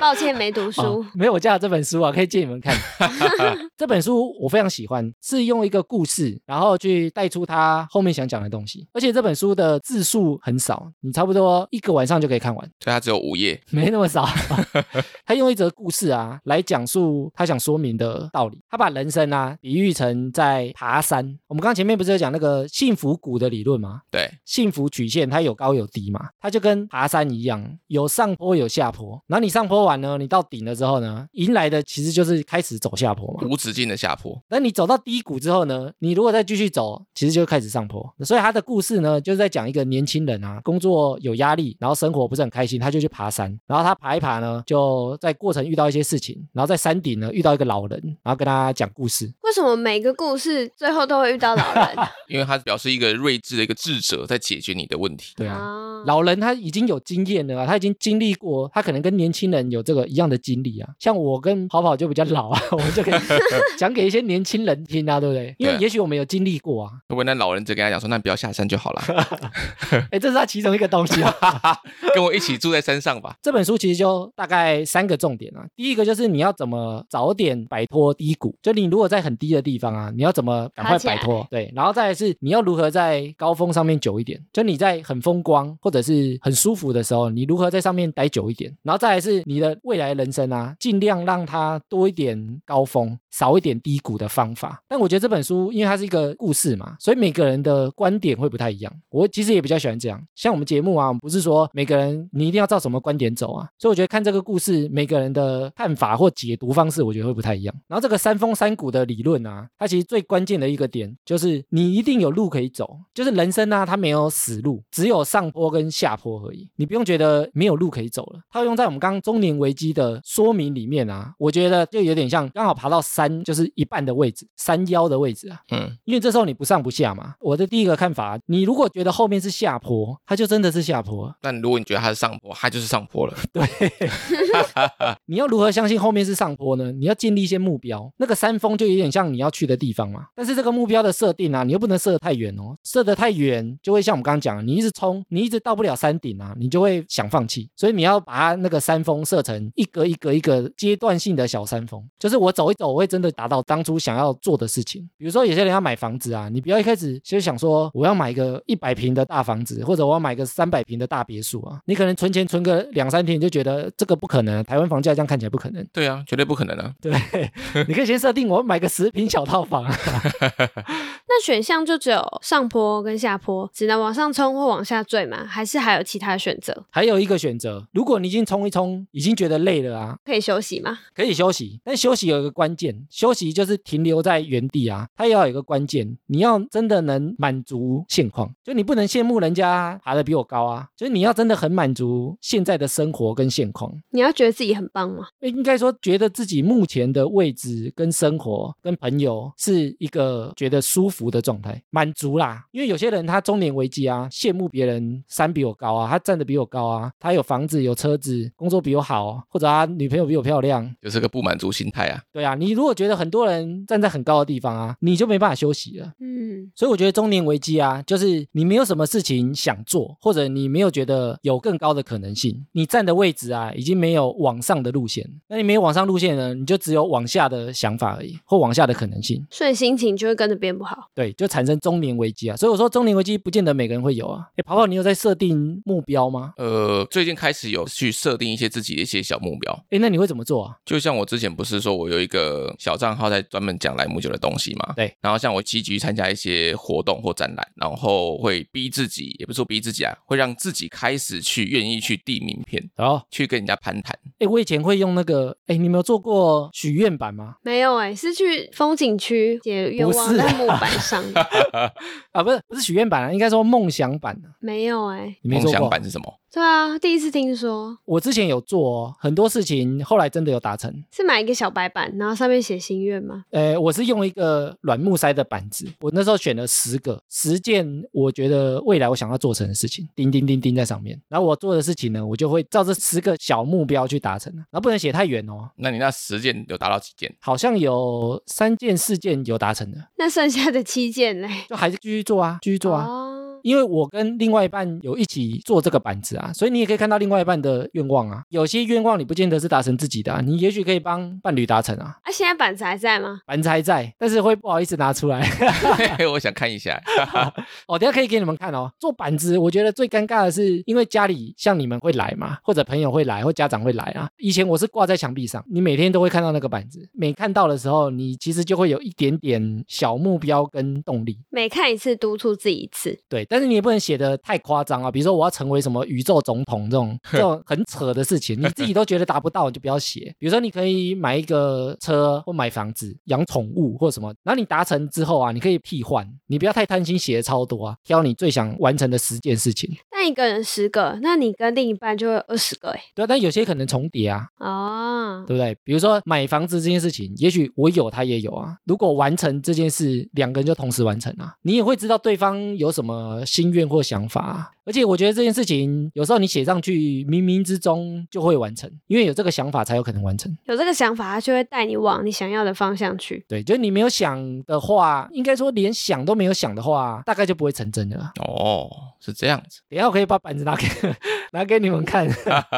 抱歉没读书。哦书，没有我家的这本书啊，可以借你们看。这本书我非常喜欢，是用一个故事，然后去带出他后面想讲的东西。而且这本书的字数很少，你差不多一个晚上就可以看完，所以它只有五页。没那么少。他用一则故事啊来讲述他想说明的道理。他把人生啊比喻成在爬山。我们刚刚前面不是有讲那个幸福谷的理论吗？对，幸福曲线它有高有低嘛，它就跟爬山一样，有上坡有下坡。然后你上坡完呢，你到顶了之后呢，迎来的其实就是开始走下坡嘛。无止境的下坡。那你走到低谷之后呢，你如果再继续走，其实就开始上坡。所以他的故事呢，就是在讲一个年轻人啊，工作有压力，然后生活不是很开心，他就去爬山。然后他爬一爬呢，就在过程遇到一些事情，然后在山顶呢遇到一个老人，然后跟他讲故事。为什么每个故事最后都会遇到老人？因为他表示一个睿智的一个智者在解决你的问题。对啊。啊，老人他已经有经验了啊，他已经经历过，他可能跟年轻人有这个一样的经历啊。像我跟跑跑就比较老啊，我们就可以 讲给一些年轻人听啊，对不对？因为也许我们有经历过啊。如果那老人就跟他讲说，那你不要下山就好了，哎，这是他其中一个东西啊。跟我一起住在山上吧。这本书其实就大概三个重点啊。第一个就是你要怎么早点摆脱低谷，就你如果在很低的地方啊，你要怎么赶快摆脱？对，然后再来是你要如何在高峰上面久一点，就你在很风光或者是很舒服的时候，你如何在上面待久一点？然后再来是你的未来人生啊，尽量让它多一点高峰，少一点低谷的方法。但我觉得这本书因为它是一个故事嘛，所以每个人的观点会不太一样。我其实也比较喜欢这样，像我们节目啊，我们不是说每个人你一定要照什么观点走啊，所以我觉得看这个故事，每个人的看法或解读方式，我觉得会不太一样。然后这个山峰山谷的理论啊，它其实最关键的一个点就是你一定有路可以走，就是人生啊，它没有死路，只有上坡跟下坡而已。你不用觉得没有路可以走了。它用在我们刚刚中年危机的说明里面啊，我觉得就有点像刚好爬到山就是一半的位置，山腰的位置啊。嗯，因为这时候你不上不下嘛。我的第一个看法，你如果觉得后面是下坡，它就真的是下坡。但如果你觉得它是上坡，它就是上坡了。你要如何相信后面是上坡呢？你要建立一些目标，那个山峰就有点像你要去的地方嘛。但是这个目标的设定啊，你又不能设得太远哦，设得太远就会像我们刚刚讲，你一直冲，你一直到不了山顶啊，你就会想放弃。所以你要把它那个山峰设成一格一格一个阶段性的小山峰，就是我走一走，我会真的达到当初想要做的事情。比如说有些人要买房子啊，你不要一开始就想说我要买一个一百平的大房子，或者我要买个三百平的大别墅啊，你可能存钱存个两三天，你就觉得这个不可能，台湾房价这样看起来不可能。对啊，绝对不可能啊。对，你可以先设定我买个十平小套房，那选项就只有上坡跟下坡，只能往上冲或往下坠吗？还是还有其他选择？还有一个选择，如果你已经冲一冲，已经觉得累了啊，可以休息吗？可以休息。但休息有一个关键，休息就是停留在原地啊，它也要有一个关键，你要真的能满足现况，就你不能羡慕人家爬得比我高啊，就是你要真的很满足现在的生活跟现况。你要觉得自己很棒吗？应该说，觉得自己目前的位置跟生活跟朋友是一个觉得舒服的状态，满足啦。因为有些人他中年危机啊，羡慕别人山比我高啊，他站得比我高啊，他有房子有车子，工作比我好，或者他女朋友比我漂亮。就是个不满足心态啊。对啊，你如果觉得很多人站在很高的地方啊，你就没办法休息了。嗯，所以我觉得中年危机啊，就是你没有什么事情想做，或者你没有觉得有更高的可能性，你站的位置啊，已经没有往上的路线。那你没有往上路线呢，你就只有往下的想法而已，或往下的可能性。所以心情就会跟着变不好。对，就产生中年危机啊。所以我说中年危机不见得每个人会有啊。哎，跑跑，你有在设定目标吗？呃，最近开始有去设定一些自己的一些小目标，哎，那你会怎么做啊？就像我之前不是说我有一个小账号在专门讲莱姆酒的东西嘛？对。然后像我积极参加一些活动或展览，然后会逼自己，也不是说逼自己啊，会让自己开始去愿意去递名片，然哦，去跟人家攀谈。哎，我以前会用那个，哎，你没有做过许愿版吗？没有哎、是去风景区写愿望在木板上的。啊，不是，不是许愿板啊，应该说梦想版啊。没有哎、你没做过？梦想版是什么？对啊，第一次听说我之前有做哦，很多事情后来真的有达成。是买一个小白板，然后上面写心愿吗？呃，我是用一个软木塞的板子，我那时候选了十个十件，我觉得未来我想要做成的事情，钉钉钉钉在上面。然后我做的事情呢，我就会照这十个小目标去达成，然后不能写太远哦。那你那十件有达到几件？好像有三件、四件有达成的，那剩下的七件呢？就还是继续做啊，继续做啊。哦，因为我跟另外一半有一起做这个板子啊，所以你也可以看到另外一半的愿望啊。有些愿望你不见得是达成自己的、啊，你也许可以帮伴侣达成啊。啊，现在板子还在吗？板子还在，但是会不好意思拿出来。我想看一下。哦，等下可以给你们看哦。做板子，我觉得最尴尬的是，因为家里像你们会来嘛，或者朋友会来，或家长会来啊。以前我是挂在墙壁上，你每天都会看到那个板子，每看到的时候，你其实就会有一点点小目标跟动力。每看一次督促自己一次，对，但是你也不能写的太夸张啊，比如说我要成为什么宇宙总统这种 这种很扯的事情，你自己都觉得达不到，你就不要写。比如说你可以买一个车或买房子、养宠物或什么，然后你达成之后啊，你可以替换，你不要太贪心，写的超多啊，挑你最想完成的十件事情。那一个人十个，那你跟另一半就会二十个哎。对啊，但有些可能重叠啊，哦，对不对？比如说买房子这件事情，也许我有，他也有啊。如果完成这件事，两个人就同时完成啊，你也会知道对方有什么心愿或想法啊。而且我觉得这件事情，有时候你写上去，冥冥之中就会完成，因为有这个想法才有可能完成。有这个想法，他就会带你往你想要的方向去。对，就是你没有想的话，应该说连想都没有想的话，大概就不会成真的啦。哦，是这样子。等一下我可以把板子拿给 拿给你们看，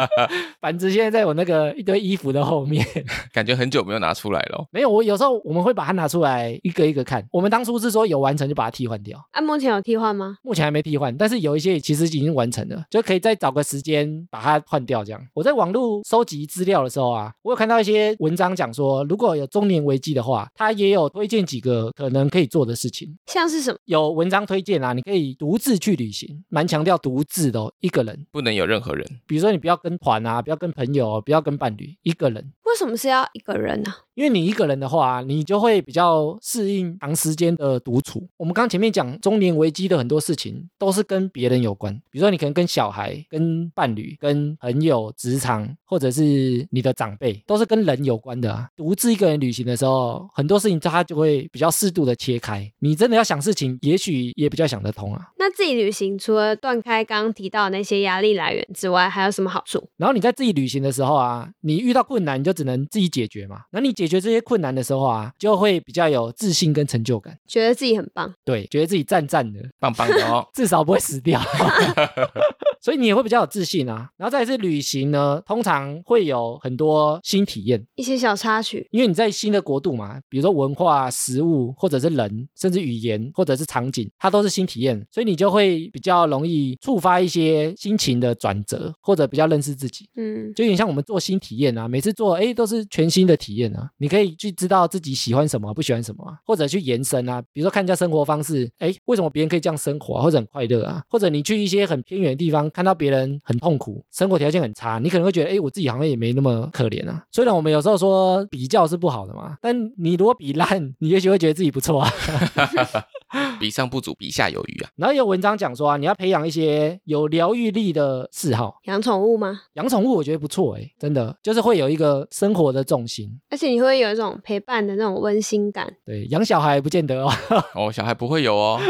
板子现在在我那个一堆衣服的后面。感觉很久没有拿出来了。没有，我有时候我们会把它拿出来一个一个看。我们当初是说有完成就把它替换掉，啊，目前有替换吗？目前还没替换，但是有一些其实已经完成了，就可以再找个时间把它换掉。这样，我在网络收集资料的时候啊，我有看到一些文章讲说，如果有中年危机的话，他也有推荐几个可能可以做的事情。像是什么？有文章推荐啊，你可以独自去旅行，蛮强调独自的哦，一个人。不能有任何人。比如说你不要跟团啊，不要跟朋友，不要跟伴侣，一个人。为什么是要一个人呢、因为你一个人的话，你就会比较适应长时间的独处。我们刚前面讲中年危机的很多事情都是跟别人有关，比如说你可能跟小孩、跟伴侣、跟朋友、职场，或者是你的长辈，都是跟人有关的啊。独自一个人旅行的时候，很多事情他就会比较适度的切开。你真的要想事情，也许也比较想得通啊。那自己旅行除了断开刚刚提到的那些压力来源之外，还有什么好处？然后你在自己旅行的时候啊，你遇到困难你就只能自己解决嘛。那你解决这些困难的时候啊，就会比较有自信跟成就感，觉得自己很棒，对，觉得自己赞赞的，棒棒的哦。至少不会死掉。所以你也会比较有自信啊。然后再来是旅行呢，通常会有很多新体验，一些小插曲。因为你在新的国度嘛，比如说文化、食物，或者是人，甚至语言，或者是场景，它都是新体验，所以你就会比较容易触发一些心情的转折，或者比较认识自己。嗯，就有点像我们做新体验啊，每次做哎都是全新的体验啊，你可以去知道自己喜欢什么，不喜欢什么啊，或者去延伸啊，比如说看一下生活方式，哎为什么别人可以这样生活啊，或者很快乐啊，或者你去一些很偏远的地方，看到别人很痛苦，生活条件很差，你可能会觉得哎我自己好像也没那么可怜啊。虽然我们有时候说比较是不好的嘛，但你如果比烂，你也许会觉得自己不错啊。比上不足，比下有余啊。然后有文章讲说啊，你要培养一些有疗愈力的嗜好，养宠物吗？养宠物我觉得不错哎，真的就是会有一个生活的重心。而且你会有一种陪伴的那种温馨感。对，养小孩不见得哦。哦，小孩不会有哦。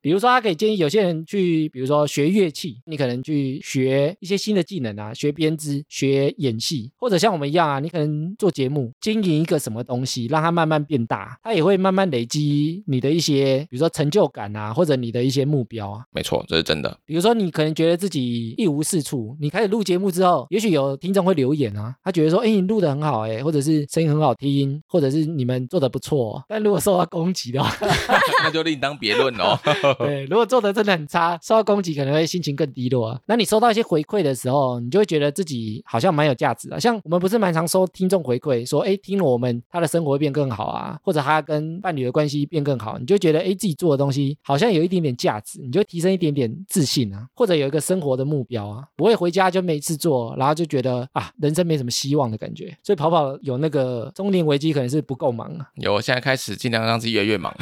比如说，他可以建议有些人去，比如说学乐器，你可能去学一些新的技能啊，学编织、学演戏，或者像我们一样啊，你可能做节目，经营一个什么东西，让它慢慢变大，它也会慢慢累积你的一些，比如说成就感啊，或者你的一些目标啊。没错，这是真的。比如说，你可能觉得自己一无是处，你开始录节目之后，也许有听众会留言啊，他觉得说，哎，你录的很好，哎，或者是声音很好听，或者是你们做的不错。但如果受到攻击的话，那就另当别论哦。对，如果做的真的很差，受到攻击可能会心情更低落啊。那你收到一些回馈的时候，你就会觉得自己好像蛮有价值啊。像我们不是蛮常收听众回馈，说哎，听了我们他的生活会变更好啊，或者他跟伴侣的关系变更好，你就觉得哎，自己做的东西好像有一点点价值，你就提升一点点自信啊，或者有一个生活的目标啊，不会回家就没事做，然后就觉得啊，人生没什么希望的感觉。所以跑跑有那个中年危机，可能是不够忙啊，有，我现在开始尽量让自己越来越忙。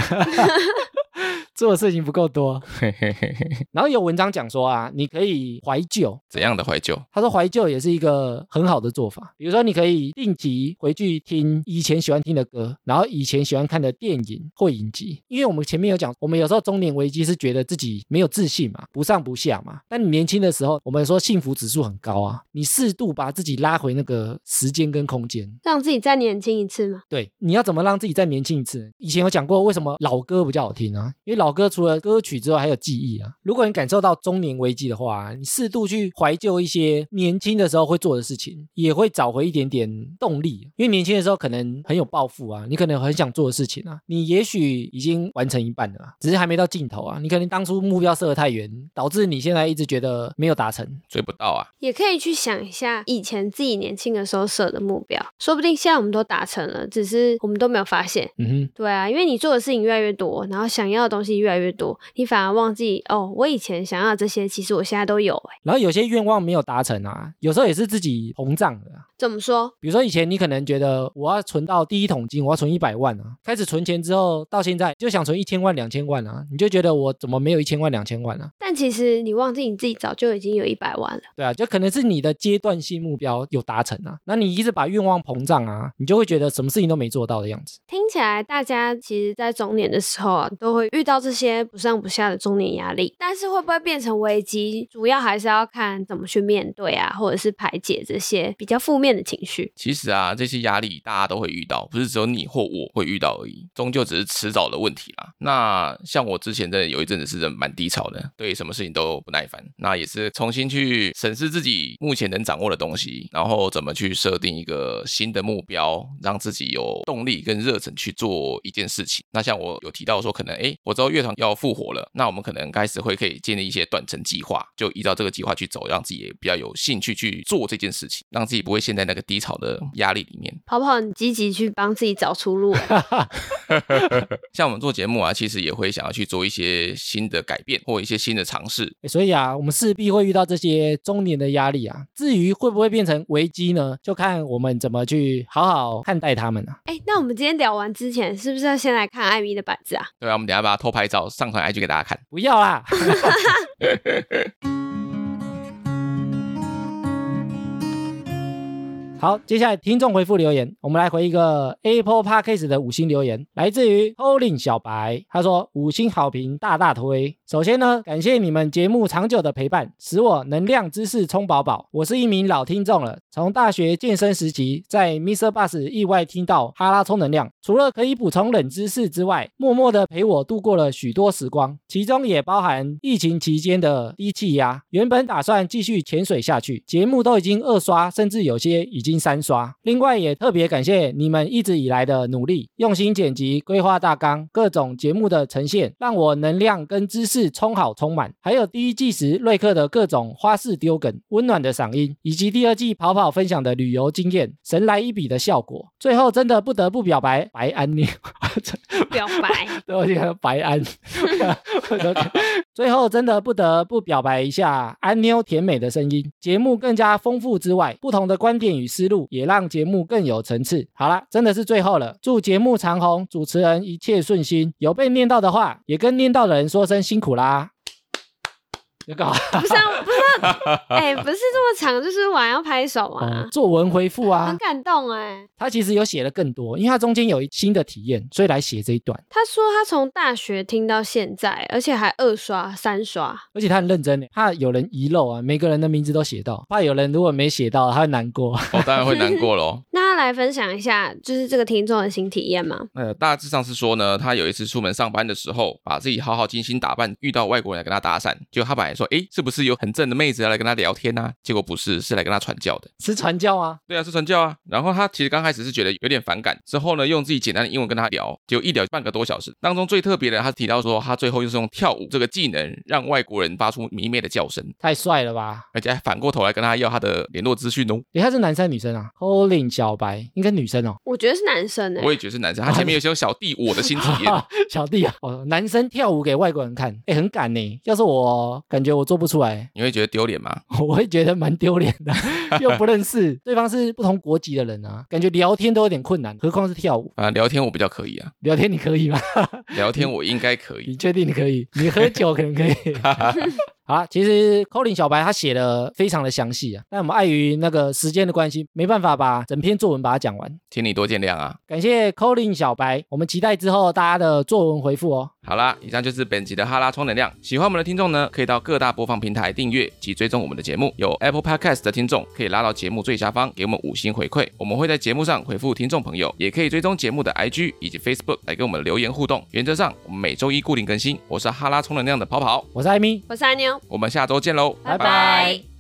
做的事情不够多。嘿嘿嘿嘿然后有文章讲说啊，你可以怀旧，怎样的怀旧？他说怀旧也是一个很好的做法，比如说你可以定期回去听以前喜欢听的歌，然后以前喜欢看的电影或影集。因为我们前面有讲，我们有时候中年危机是觉得自己没有自信嘛，不上不下嘛。但你年轻的时候，我们说幸福指数很高啊，你适度把自己拉回那个时间跟空间。让自己再年轻一次嘛？对，你要怎么让自己再年轻一次？以前有讲过，为什么老歌比较好听啊？因为老老歌除了歌曲之外，还有记忆啊。如果你感受到中年危机的话，你适度去怀旧一些年轻的时候会做的事情，也会找回一点点动力。因为年轻的时候可能很有抱负啊，你可能很想做的事情啊，你也许已经完成一半了，只是还没到尽头啊。你可能当初目标设得太远，导致你现在一直觉得没有达成。追不到啊。也可以去想一下以前自己年轻的时候设的目标，说不定现在我们都达成了，只是我们都没有发现。嗯哼，对啊，因为你做的事情越来越多，然后想要的东西越来越多，你反而忘记哦，我以前想要这些，其实我现在都有哎。然后有些愿望没有达成啊，有时候也是自己膨胀的啊。怎么说？比如说以前你可能觉得我要存到第一桶金，我要存一百万啊，开始存钱之后，到现在就想存一千万、两千万啊，你就觉得我怎么没有一千万、两千万啊？但其实你忘记你自己早就已经有一百万了。对啊，就可能是你的阶段性目标有达成啊，那你一直把愿望膨胀啊，你就会觉得什么事情都没做到的样子。听起来大家其实，在中年的时候啊，都会遇到这些不上不下的中年压力，但是会不会变成危机，主要还是要看怎么去面对啊，或者是排解这些比较负面的情绪。其实啊，这些压力大家都会遇到，不是只有你或我会遇到而已，终究只是迟早的问题啦。那像我之前真的有一阵子是蛮低潮的，对什么事情都不耐烦，那也是重新去审视自己目前能掌握的东西，然后怎么去设定一个新的目标，让自己有动力跟热忱去做一件事情。那像我有提到说，可能哎，我知道乐团要复活了，那我们可能开始会可以建立一些短程计划，就依照这个计划去走，让自己也比较有兴趣去做这件事情，让自己不会陷在那个低潮的压力里面。跑跑很积极去帮自己找出路欸，像我们做节目啊，其实也会想要去做一些新的改变或一些新的尝试。诶所以啊，我们势必会遇到这些中年的压力啊。至于会不会变成危机呢，就看我们怎么去好好看待他们啊。哎，那我们今天聊完之前，是不是要先来看艾米的板子啊？对啊，我们等下把它偷拍照上传 IG 给大家看。不要啦。好，接下来听众回复留言，我们来回一个 Apple Podcast 的五星留言，来自于 Polin 小白，他说五星好评大大推。首先呢，感谢你们节目长久的陪伴，使我能量知识充饱饱。我是一名老听众了，从大学健身时期在 Mr. Bus 意外听到哈拉充能量，除了可以补充冷知识之外，默默的陪我度过了许多时光，其中也包含疫情期间的低气压。原本打算继续潜水下去，节目都已经二刷，甚至有些已经三刷。另外也特别感谢你们一直以来的努力，用心剪辑、规划大纲，各种节目的呈现，让我能量跟知识充好充满。还有第一季时瑞克的各种花式丢梗、温暖的嗓音，以及第二季跑跑分享的旅游经验，神来一笔的效果。最后真的不得不表白白安妮，表白，对，我觉得白安。最后真的不得不表白一下安妞甜美的声音，节目更加丰富之外，不同的观点与思路也让节目更有层次。好了，真的是最后了，祝节目长虹，主持人一切顺心。有被念到的话，也跟念到的人说声辛苦啦。有搞不是啊，不是啊，哎、不是这么长，就是晚要拍手啊哦，，作文回复啊很，感动哎。他其实有写了更多，因为他中间有新的体验，所以来写这一段。他说他从大学听到现在，而且还二刷、三刷。而且他很认真呢，怕有人遗漏啊，每个人的名字都写到，怕有人如果没写到，他会难过。我、当然会难过喽。那他来分享一下，就是这个听众的新体验吗？呃，大致上是说呢，他有一次出门上班的时候，把自己好好精心打扮，遇到外国人来跟他搭讪，结果他本来说，哎，是不是有很正的妹子要来跟他聊天啊？结果不是，是来跟他传教的。是传教啊，对啊，是传教啊。然后他其实刚开始是觉得有点反感，之后呢，用自己简单的英文跟他聊，结果一聊半个多小时。当中最特别的，他提到说，他最后就是用跳舞这个技能，让外国人发出迷妹的叫声，太帅了吧？而且还反过头来跟他要他的联络资讯哦。诶，他是男生女生啊？Colin 小白应该女生哦。我觉得是男生哎、我也觉得是男生，他前面有些小弟我的新体验。小弟啊，哦，男生跳舞给外国人看，哎，很敢呢。要是我，感觉我做不出来，你会觉得丢脸吗？我会觉得蛮丢脸的，又不认识对方是不同国籍的人啊，感觉聊天都有点困难，何况是跳舞。啊，聊天我比较可以啊，聊天你可以吗？聊天我应该可以。你确定你可以？你喝酒可能可以。好啦，其实 Colin 小白他写的非常的详细啊，但我们碍于那个时间的关系，没办法把整篇作文把它讲完。请你多见谅啊。感谢 Colin 小白，我们期待之后大家的作文回复哦。好啦，以上就是本集的哈拉充能量。喜欢我们的听众呢，可以到各大播放平台订阅及追踪我们的节目。有 Apple Podcast 的听众可以拉到节目最下方给我们五星回馈，我们会在节目上回复听众朋友。也可以追踪节目的 IG 以及 Facebook 来跟我们留言互动。原则上，我们每周一固定更新。我是哈拉充能量的跑跑，我是艾米，我是阿妞，我们下周见喽，拜拜